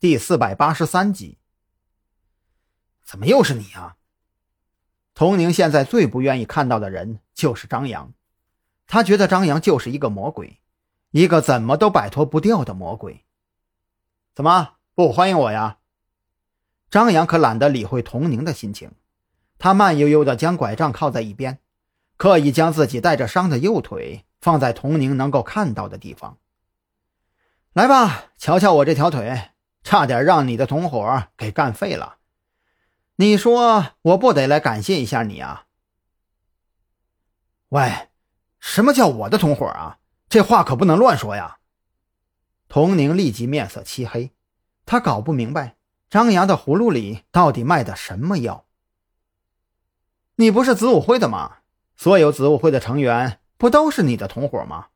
第四百八十三集。怎么又是你啊？童宁现在最不愿意看到的人就是张扬，他觉得张扬就是一个魔鬼，一个怎么都摆脱不掉的魔鬼。怎么不欢迎我呀？张扬可懒得理会童宁的心情，他慢悠悠地将拐杖靠在一边，刻意将自己带着伤的右腿放在童宁能够看到的地方。来吧，瞧瞧我这条腿。差点让你的同伙给干废了，你说我不得来感谢一下你啊？喂，什么叫我的同伙啊？这话可不能乱说呀！童宁立即面色漆黑，他搞不明白张扬的葫芦里到底卖的什么药。你不是子午会的吗？所有子午会的成员不都是你的同伙吗？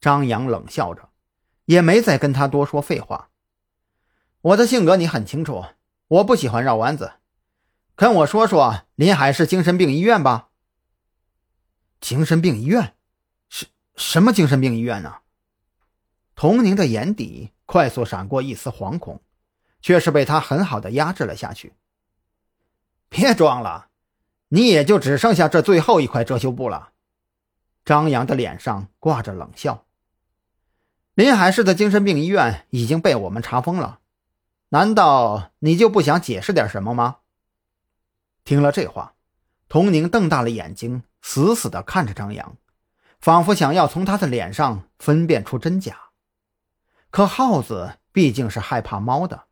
张扬冷笑着，也没再跟他多说废话。我的性格你很清楚，我不喜欢绕弯子，跟我说说临海市精神病医院吧。精神病医院，什什么精神病医院呢？童宁的眼底快速闪过一丝惶恐，却是被他很好的压制了下去。别装了，你也就只剩下这最后一块遮羞布了。张扬的脸上挂着冷笑。临海市的精神病医院已经被我们查封了。难道你就不想解释点什么吗？听了这话，童宁瞪大了眼睛，死死地看着张扬，仿佛想要从他的脸上分辨出真假。可耗子毕竟是害怕猫的，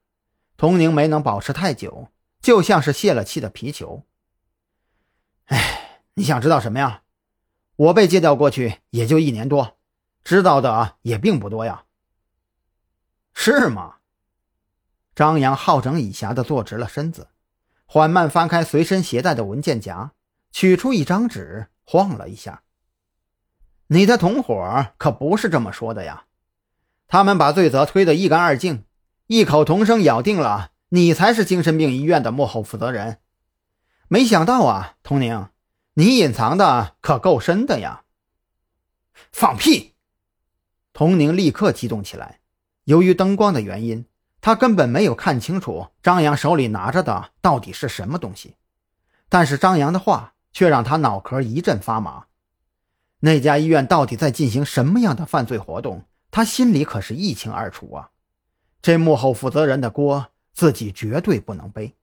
童宁没能保持太久，就像是泄了气的皮球。哎，你想知道什么呀？我被借调过去也就一年多，知道的也并不多呀。是吗？张扬好整以暇地坐直了身子，缓慢翻开随身携带的文件夹，取出一张纸，晃了一下。你的同伙可不是这么说的呀，他们把罪责推得一干二净，异口同声咬定了你才是精神病医院的幕后负责人。没想到啊，童宁，你隐藏的可够深的呀！放屁！童宁立刻激动起来，由于灯光的原因。他根本没有看清楚张扬手里拿着的到底是什么东西，但是张扬的话却让他脑壳一阵发麻。那家医院到底在进行什么样的犯罪活动？他心里可是一清二楚啊！这幕后负责人的锅自己绝对不能背。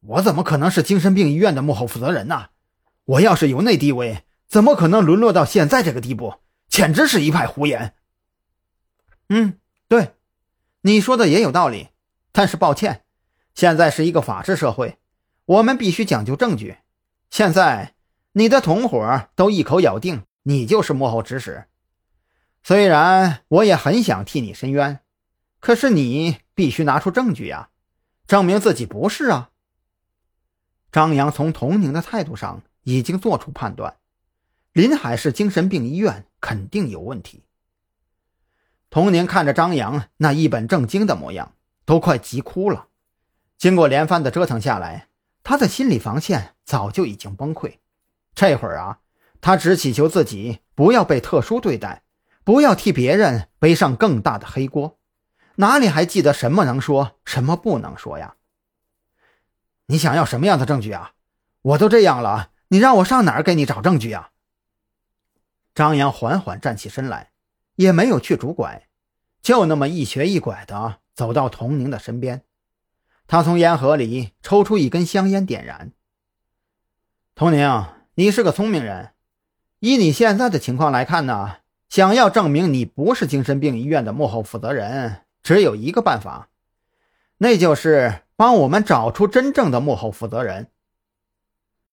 我怎么可能是精神病医院的幕后负责人呢？我要是有那地位，怎么可能沦落到现在这个地步？简直是一派胡言。嗯，对。你说的也有道理，但是抱歉，现在是一个法治社会，我们必须讲究证据。现在你的同伙都一口咬定你就是幕后指使，虽然我也很想替你伸冤，可是你必须拿出证据呀，证明自己不是啊。张扬从童宁的态度上已经做出判断，临海市精神病医院肯定有问题。童宁看着张扬那一本正经的模样，都快急哭了。经过连番的折腾下来，他的心理防线早就已经崩溃。这会儿啊，他只祈求自己不要被特殊对待，不要替别人背上更大的黑锅。哪里还记得什么能说，什么不能说呀？你想要什么样的证据啊？我都这样了，你让我上哪儿给你找证据啊？张扬缓缓站起身来。也没有去拄拐，就那么一瘸一拐的走到童宁的身边。他从烟盒里抽出一根香烟，点燃。童宁，你是个聪明人，以你现在的情况来看呢，想要证明你不是精神病医院的幕后负责人，只有一个办法，那就是帮我们找出真正的幕后负责人。